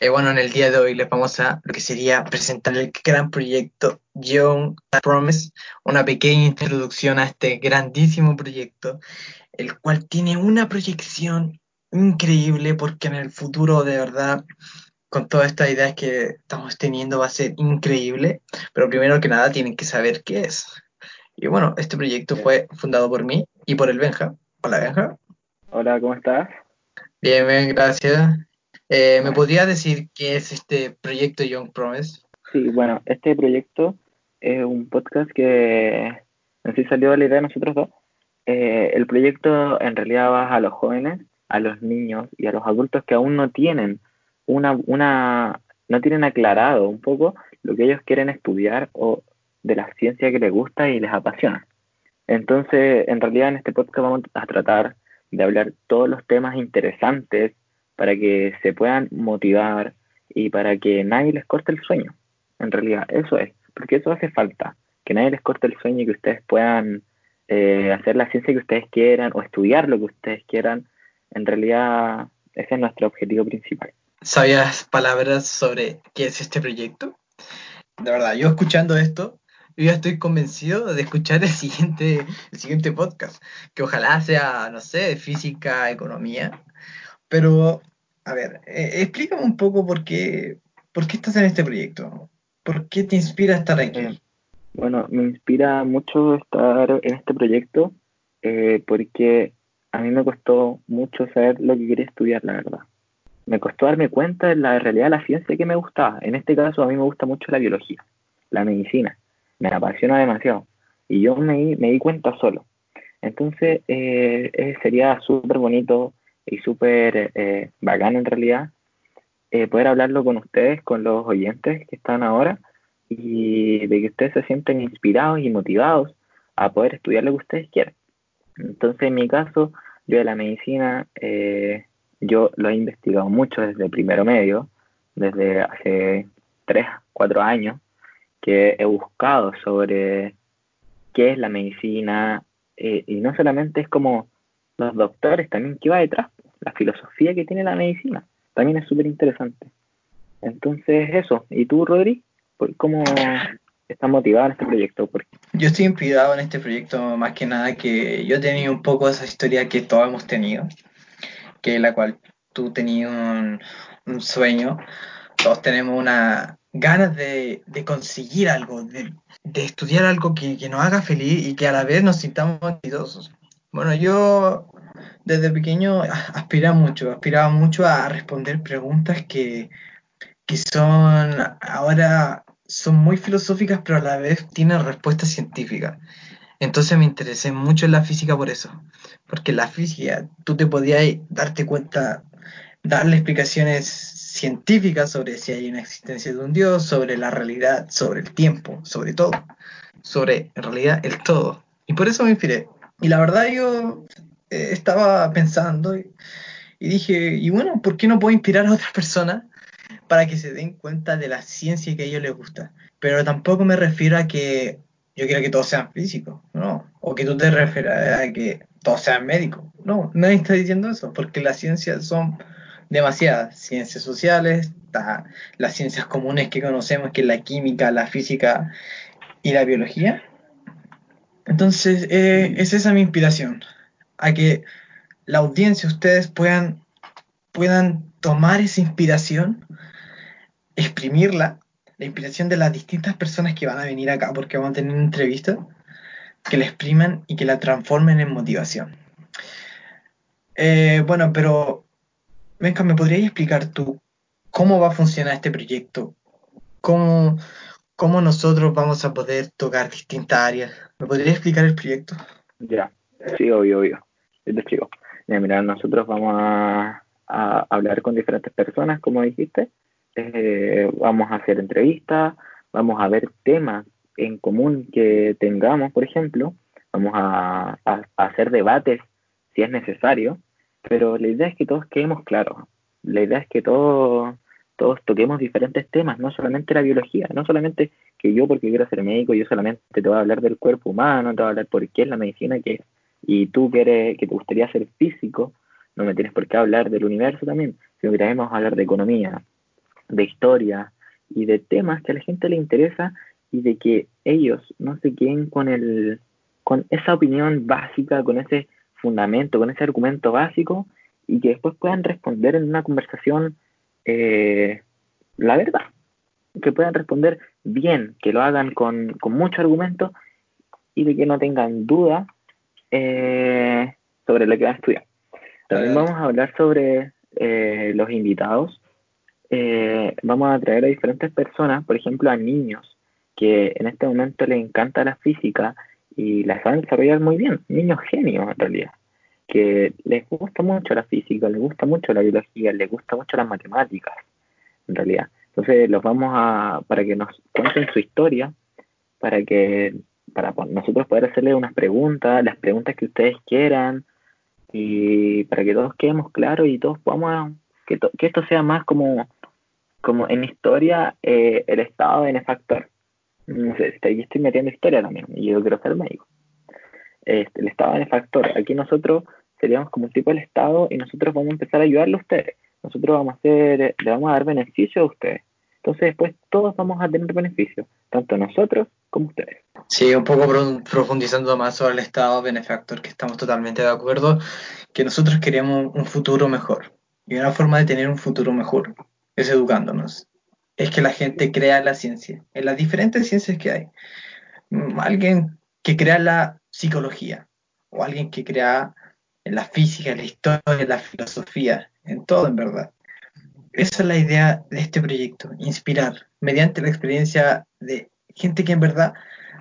Eh, bueno, en el día de hoy les vamos a lo que sería presentar el gran proyecto Young Promise, una pequeña introducción a este grandísimo proyecto, el cual tiene una proyección increíble porque en el futuro de verdad con todas estas ideas que estamos teniendo va a ser increíble, pero primero que nada tienen que saber qué es. Y bueno, este proyecto fue fundado por mí y por el Benja. Hola Benja. Hola, ¿cómo estás? Bien, bien, gracias. Eh, ¿Me podría decir qué es este proyecto Young Promise? Sí, bueno, este proyecto es un podcast que en sí salió de la idea de nosotros dos. Eh, el proyecto en realidad va a los jóvenes, a los niños y a los adultos que aún no tienen una, una, no tienen aclarado un poco lo que ellos quieren estudiar o de la ciencia que les gusta y les apasiona. Entonces, en realidad en este podcast vamos a tratar de hablar todos los temas interesantes para que se puedan motivar y para que nadie les corte el sueño. En realidad, eso es, porque eso hace falta, que nadie les corte el sueño y que ustedes puedan eh, hacer la ciencia que ustedes quieran o estudiar lo que ustedes quieran. En realidad, ese es nuestro objetivo principal. ¿Sabías palabras sobre qué es este proyecto? De verdad, yo escuchando esto, yo ya estoy convencido de escuchar el siguiente, el siguiente podcast, que ojalá sea, no sé, física, economía, pero, a ver, eh, explícame un poco por qué, por qué estás en este proyecto. ¿Por qué te inspira estar aquí? Eh, bueno, me inspira mucho estar en este proyecto eh, porque a mí me costó mucho saber lo que quería estudiar, la verdad. Me costó darme cuenta de la realidad de la ciencia que me gustaba. En este caso, a mí me gusta mucho la biología, la medicina. Me apasiona demasiado. Y yo me, me di cuenta solo. Entonces, sería súper bonito y súper eh, bacán en realidad eh, poder hablarlo con ustedes, con los oyentes que están ahora y de que ustedes se sienten inspirados y motivados a poder estudiar lo que ustedes quieran. Entonces, en mi caso, yo de la medicina, eh, yo lo he investigado mucho desde primero medio, desde hace tres, cuatro años, que he buscado sobre qué es la medicina, y no solamente es como los doctores, también qué va detrás, la filosofía que tiene la medicina. También es súper interesante. Entonces, eso. ¿Y tú, Rodri? ¿Cómo estás motivado en este proyecto? Yo estoy inspirado en este proyecto más que nada que yo tenido un poco esa historia que todos hemos tenido, que la cual tú tenías un, sueño, todos tenemos una ganas de, conseguir algo, de, estudiar algo que, que, nos haga feliz y que a la vez nos sintamos exitosos. Bueno, yo desde pequeño aspiraba mucho, aspiraba mucho a responder preguntas que, son ahora son muy filosóficas, pero a la vez tienen respuestas científicas. Entonces me interesé mucho en la física por eso, porque la física tú te podías darte cuenta, darle explicaciones científicas sobre si hay una existencia de un Dios, sobre la realidad, sobre el tiempo, sobre todo, sobre en realidad el todo. Y por eso me inspiré. Y la verdad yo eh, estaba pensando y, dije, y bueno, ¿por qué no puedo inspirar a otras personas para que se den cuenta de la ciencia que a ellos les gusta? Pero tampoco me refiero a que yo quiero que todos sean físicos, ¿no? O que tú te refieras a que todos sean médicos. No, nadie está diciendo eso, porque las ciencias son demasiadas. Ciencias sociales, las ciencias comunes que conocemos, que es la química, la física y la biología. Entonces, eh, es esa mi inspiración a que la audiencia, ustedes puedan, puedan tomar esa inspiración, exprimirla, la inspiración de las distintas personas que van a venir acá, porque van a tener una entrevista, que la expriman y que la transformen en motivación. Eh, bueno, pero, venga, ¿me podrías explicar tú cómo va a funcionar este proyecto? ¿Cómo, cómo nosotros vamos a poder tocar distintas áreas? ¿Me podrías explicar el proyecto? Ya, sí, obvio, obvio te explico. Mira, nosotros vamos a, hablar con diferentes personas, como dijiste. Eh, vamos a hacer entrevistas, vamos a ver temas en común que tengamos, por ejemplo. Vamos a, hacer debates si es necesario, pero la idea es que todos quedemos claros. La idea es que todos, todos toquemos diferentes temas, no solamente la biología, no solamente que yo porque quiero ser médico, yo solamente te voy a hablar del cuerpo humano, te voy a hablar por qué es la medicina, que es y tú que, que te gustaría ser físico, no me tienes por qué hablar del universo también, sino que también a hablar de economía, de historia y de temas que a la gente le interesa y de que ellos no se queden con el con esa opinión básica, con ese fundamento, con ese argumento básico y que después puedan responder en una conversación eh, la verdad, que puedan responder bien, que lo hagan con, con mucho argumento y de que no tengan duda eh, sobre lo que van a estudiar. También vamos a hablar sobre eh, los invitados. vamos a traer a diferentes personas, por ejemplo, a niños que en este momento les encanta la física y la saben desarrollar muy bien, niños genios en realidad, que les gusta mucho la física, les gusta mucho la biología, les gusta mucho las matemáticas, en realidad. Entonces los vamos a, para que nos cuenten su historia, para que para nosotros poder hacerle unas preguntas, las preguntas que ustedes quieran, y para que todos quedemos claros y todos podamos, que, que esto sea más como, como en historia eh, el estado benefactor no sé, estoy, metiendo historia también, y yo quiero ser médico. Este, el Estado benefactor, aquí nosotros seríamos como un tipo del Estado y nosotros vamos a empezar a ayudarle a ustedes. Nosotros vamos a hacer, le vamos a dar beneficio a ustedes. Entonces después todos vamos a tener beneficio, tanto nosotros como ustedes. Sí, un poco profundizando más sobre el Estado benefactor, que estamos totalmente de acuerdo, que nosotros queremos un futuro mejor. Y una forma de tener un futuro mejor es educándonos es que la gente crea la ciencia, en las diferentes ciencias que hay. Mm, alguien que crea la psicología, o alguien que crea en la física, la historia, la filosofía, en todo en verdad. Esa es la idea de este proyecto, inspirar mediante la experiencia de gente que en verdad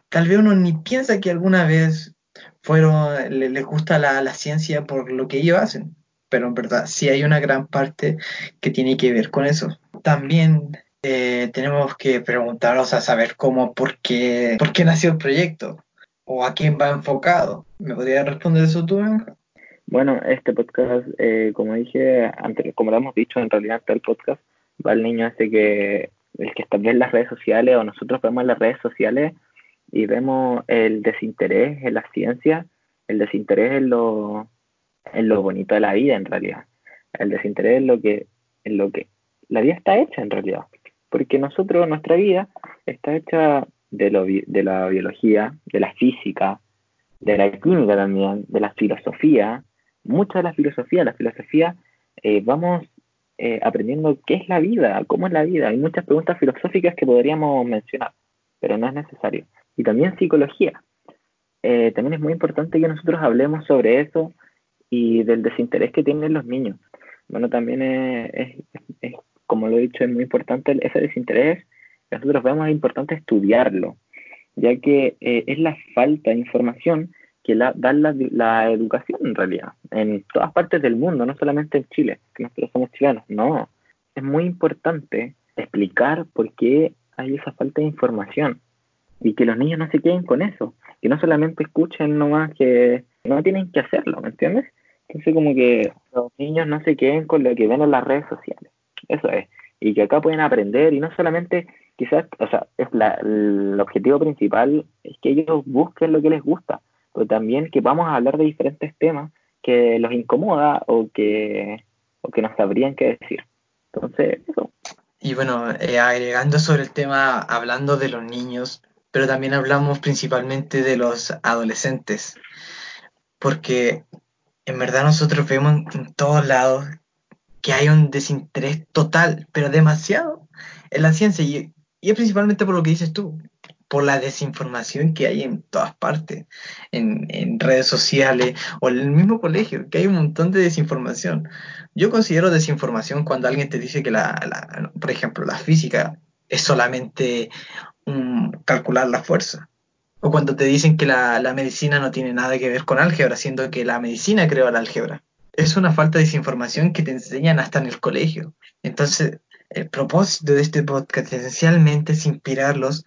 tal vez uno ni piensa que alguna vez fueron, les gusta la, la ciencia por lo que ellos hacen, pero en verdad sí hay una gran parte que tiene que ver con eso. También eh, tenemos que preguntarnos a saber cómo, por qué, por qué nació el proyecto o a quién va enfocado. ¿Me podría responder eso tú, Bueno, este podcast, eh, como dije antes, como lo hemos dicho, en realidad el podcast va al niño ese que el que en las redes sociales o nosotros vemos las redes sociales y vemos el desinterés en la ciencia, el desinterés en lo, en lo bonito de la vida en realidad, el desinterés en lo que, en lo que la vida está hecha en realidad. Porque nosotros, nuestra vida está hecha de, lo, de la biología, de la física, de la química también, de la filosofía, mucha de la filosofía, la filosofía, eh, vamos eh, aprendiendo qué es la vida, cómo es la vida. Hay muchas preguntas filosóficas que podríamos mencionar, pero no es necesario. Y también psicología. Eh, también es muy importante que nosotros hablemos sobre eso y del desinterés que tienen los niños. Bueno, también es, es como lo he dicho, es muy importante ese desinterés. Nosotros vemos es importante estudiarlo, ya que eh, es la falta de información que la, da la, educación en realidad, en todas partes del mundo, no solamente en Chile, que nosotros somos chilenos, no. Es muy importante explicar por qué hay esa falta de información y que los niños no se queden con eso, que no solamente escuchen nomás que no tienen que hacerlo, ¿me entiendes? Entonces como que los niños no se queden con lo que ven en las redes sociales. Eso es. Y que acá pueden aprender y no solamente, quizás, o sea, es el objetivo principal es que ellos busquen lo que les gusta, pero también que vamos a hablar de diferentes temas que los incomoda o que, o que nos sabrían qué decir. Entonces, eso. Y bueno, eh, agregando sobre el tema, hablando de los niños, pero también hablamos principalmente de los adolescentes, porque en verdad nosotros vemos en todos lados que hay un desinterés total, pero demasiado, en la ciencia. Y, y, es principalmente por lo que dices tú, por la desinformación que hay en todas partes, en, en, redes sociales o en el mismo colegio, que hay un montón de desinformación. Yo considero desinformación cuando alguien te dice que, la, por ejemplo, la física es solamente un, calcular la fuerza. O cuando te dicen que la, la medicina no tiene nada que ver con álgebra, siendo que la medicina creó la álgebra es una falta de desinformación que te enseñan hasta en el colegio. Entonces, el propósito de este podcast esencialmente es inspirarlos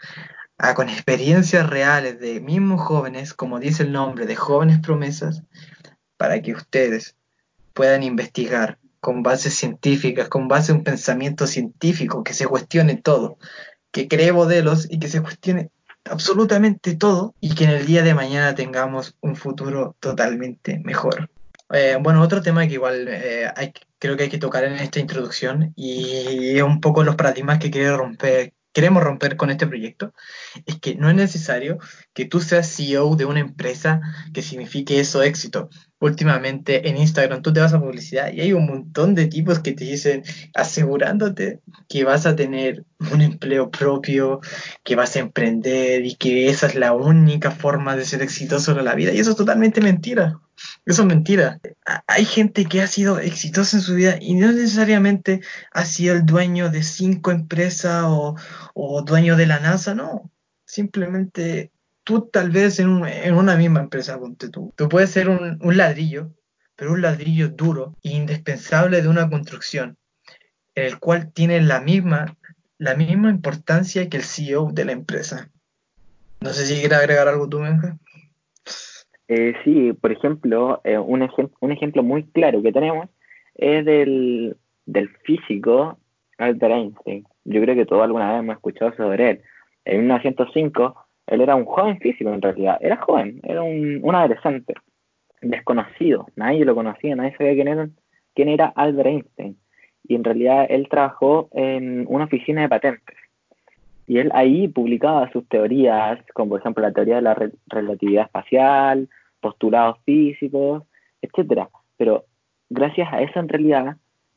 a, con experiencias reales de mismos jóvenes, como dice el nombre, de jóvenes promesas, para que ustedes puedan investigar con bases científicas, con base en un pensamiento científico, que se cuestione todo, que cree modelos y que se cuestione absolutamente todo y que en el día de mañana tengamos un futuro totalmente mejor. Eh, bueno, otro tema que igual eh, creo que hay que tocar en esta introducción y es un poco los paradigmas que quiere romper, queremos romper con este proyecto, es que no es necesario que tú seas CEO de una empresa que signifique eso éxito. Últimamente en Instagram tú te vas a publicidad y hay un montón de tipos que te dicen asegurándote que vas a tener un empleo propio, que vas a emprender y que esa es la única forma de ser exitoso en la vida. Y eso es totalmente mentira. Eso es mentira. Hay gente que ha sido exitosa en su vida y no necesariamente ha sido el dueño de cinco empresas o, dueño de la NASA, no. Simplemente tú tal vez en, en una misma empresa, ponte tú, tú puedes ser un, un ladrillo, pero un ladrillo duro e indispensable de una construcción, en el cual tiene la misma, la misma importancia que el CEO de la empresa. No sé si quieres agregar algo tú, Benja. Eh, sí, por ejemplo, eh, un, ejem un, ejemplo muy claro que tenemos es del, del, físico Albert Einstein. Yo creo que todos alguna vez hemos escuchado sobre él. En 1905, él era un joven físico en realidad. Era joven, era un, un adolescente, desconocido. Nadie lo conocía, nadie sabía quién era, quién era Albert Einstein. Y en realidad él trabajó en una oficina de patentes y él ahí publicaba sus teorías, como por ejemplo la teoría de la re relatividad espacial, postulados físicos, etcétera. Pero gracias a eso en realidad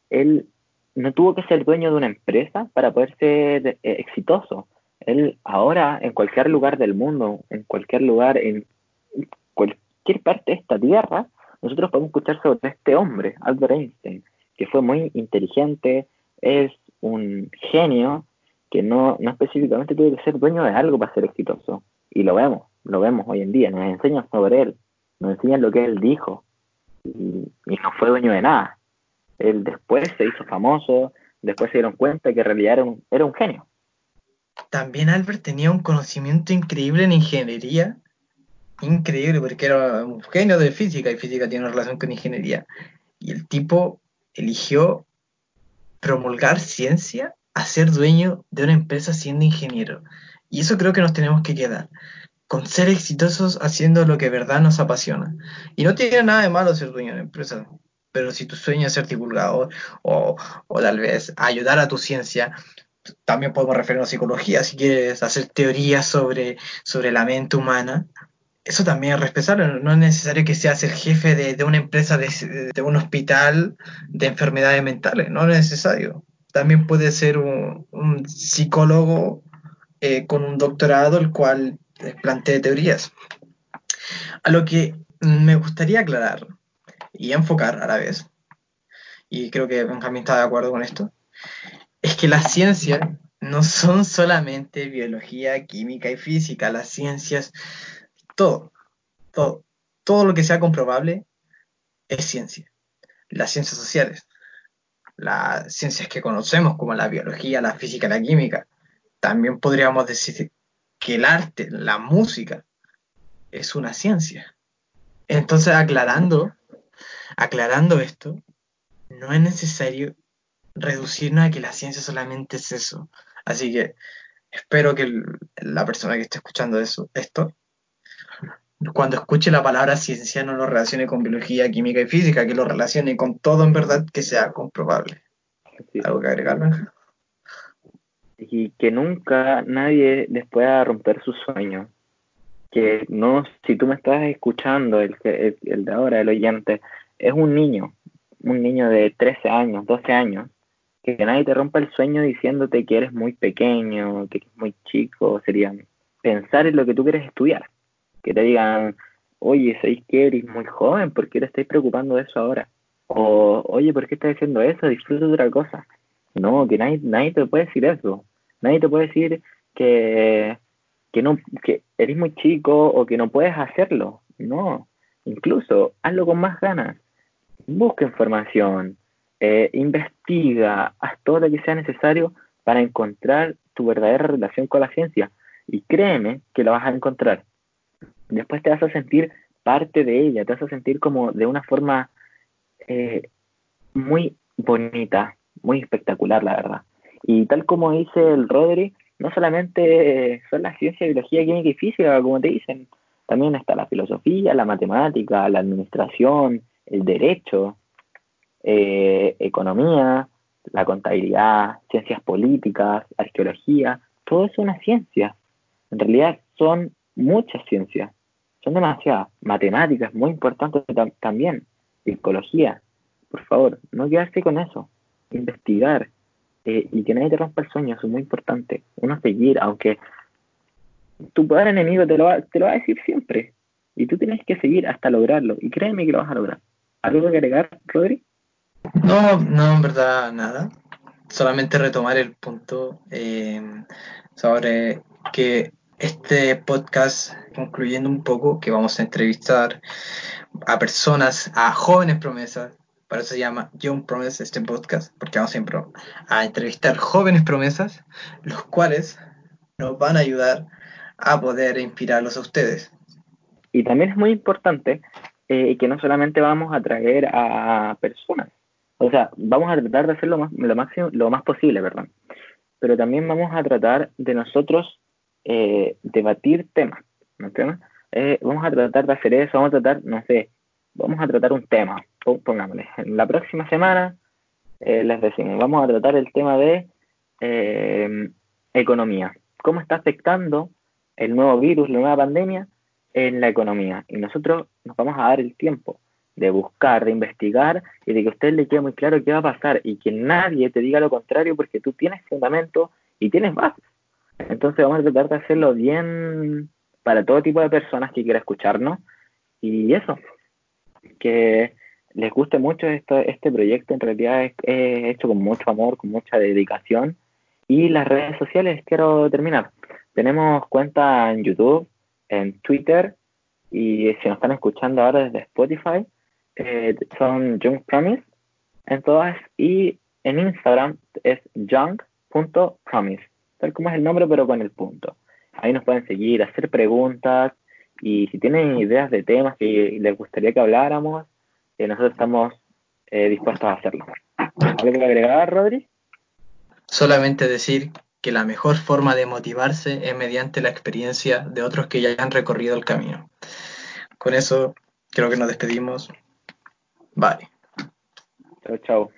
él no tuvo que ser dueño de una empresa para poder ser eh, exitoso. Él ahora en cualquier lugar del mundo, en cualquier lugar, en cualquier parte de esta tierra, nosotros podemos escuchar sobre este hombre, Albert Einstein, que fue muy inteligente, es un genio, que no, no específicamente tuvo que ser dueño de algo para ser exitoso. Y lo vemos, lo vemos hoy en día, nos enseñan sobre él, nos enseñan lo que él dijo, y, no fue dueño de nada. Él después se hizo famoso, después se dieron cuenta que en realidad era un, era un genio. También Albert tenía un conocimiento increíble en ingeniería, increíble, porque era un genio de física y física tiene una relación con ingeniería. Y el tipo eligió promulgar ciencia a ser dueño de una empresa siendo ingeniero. Y eso creo que nos tenemos que quedar, con ser exitosos haciendo lo que verdad nos apasiona. Y no tiene nada de malo ser dueño de una empresa, pero si tu sueño es ser divulgador o, o tal vez ayudar a tu ciencia, también podemos referirnos a psicología, si quieres hacer teorías sobre, sobre la mente humana, eso también es respetable, no es necesario que seas el jefe de, de una empresa, de, de, un hospital de enfermedades mentales, no es necesario también puede ser un, un psicólogo eh, con un doctorado, el cual plantee teorías. A lo que me gustaría aclarar y enfocar a la vez, y creo que Benjamín está de acuerdo con esto, es que las ciencias no son solamente biología, química y física, las ciencias, todo, todo, todo lo que sea comprobable es ciencia. Las ciencias sociales, las ciencias que conocemos, como la biología, la física, la química. También podríamos decir que el arte, la música, es una ciencia. Entonces, aclarando, aclarando esto, no es necesario reducirnos a que la ciencia solamente es eso. Así que espero que el, la persona que esté escuchando eso, esto cuando escuche la palabra ciencia no lo relacione con biología, química y física, que lo relacione con todo en verdad que sea comprobable. ¿Algo que agregar, Y que nunca nadie les pueda romper sus sueños. Que no, si tú me estás escuchando, el, el, el de ahora, el oyente, es un niño, un niño de 13 años, 12 años, que nadie te rompa el sueño diciéndote que eres muy pequeño, que eres muy chico, sería pensar en lo que tú quieres estudiar que te digan, oye, ¿sabéis que eres muy joven? ¿Por qué te estáis preocupando de eso ahora? O, oye, ¿por qué estás haciendo eso? Disfruta de otra cosa. No, que nadie, nadie te puede decir eso. Nadie te puede decir que, que, no, que eres muy chico o que no puedes hacerlo. No, incluso hazlo con más ganas. Busca información, eh, investiga, haz todo lo que sea necesario para encontrar tu verdadera relación con la ciencia. Y créeme que la vas a encontrar después te vas a sentir parte de ella, te vas a sentir como de una forma eh, muy bonita, muy espectacular, la verdad. Y tal como dice el Rodri, no solamente son las ciencias, biología, química y física, como te dicen, también está la filosofía, la matemática, la administración, el derecho. eh, economía, la contabilidad, ciencias políticas, arqueología, todo es una ciencia. En realidad son muchas ciencias, son demasiadas. Matemáticas, muy importantes también, psicología. Por favor, no quedarse con eso. Investigar eh, y que nadie te rompa el sueño, eso es muy importante. Uno seguir, aunque tu poder enemigo te lo, va, te lo va a decir siempre. Y tú tienes que seguir hasta lograrlo. Y créeme que lo vas a lograr. ¿Algo que agregar, Rodri? No, no, en verdad, nada. Solamente retomar el punto eh, sobre que este podcast, concluyendo un poco, que vamos a entrevistar a personas, a jóvenes promesas, para eso se llama Young Promise este podcast, porque vamos siempre a entrevistar jóvenes promesas, los cuales nos van a ayudar a poder inspirarlos a ustedes. Y también es muy importante eh, que no solamente vamos a traer a personas, o sea, vamos a tratar de hacerlo más, lo, máximo, lo más posible, ¿verdad? Pero también vamos a tratar de nosotros eh, debatir temas, ¿no eh, vamos a tratar de hacer eso, vamos a tratar, no sé, vamos a tratar un tema, pongámosle, en la próxima semana les decimos, vamos a tratar el tema de economía, cómo está afectando el nuevo virus, la nueva pandemia en la economía. Y nosotros nos vamos a dar el tiempo de buscar, de investigar y de que a usted le quede muy claro qué va a pasar y que nadie te diga lo contrario porque tú tienes fundamento y tienes bases. Entonces vamos a tratar de hacerlo bien para todo tipo de personas que quiera escucharnos y eso, que les guste mucho esto, este proyecto, en realidad es, hecho con mucho amor, con mucha dedicación y las redes sociales, quiero terminar. Tenemos cuenta en YouTube, en Twitter y si nos están escuchando ahora desde Spotify, eh, son Young Promise en todas y en Instagram es young.promise, tal como es el nombre pero con el punto. Ahí nos pueden seguir, hacer preguntas y si tienen ideas de temas que les gustaría que habláramos, eh, nosotros estamos eh, dispuestos a hacerlo. ¿Algo que agregar, Rodri? Solamente decir que la mejor forma de motivarse es mediante la experiencia de otros que ya han recorrido el camino. Con eso creo que nos despedimos. Vale. Chao, chao.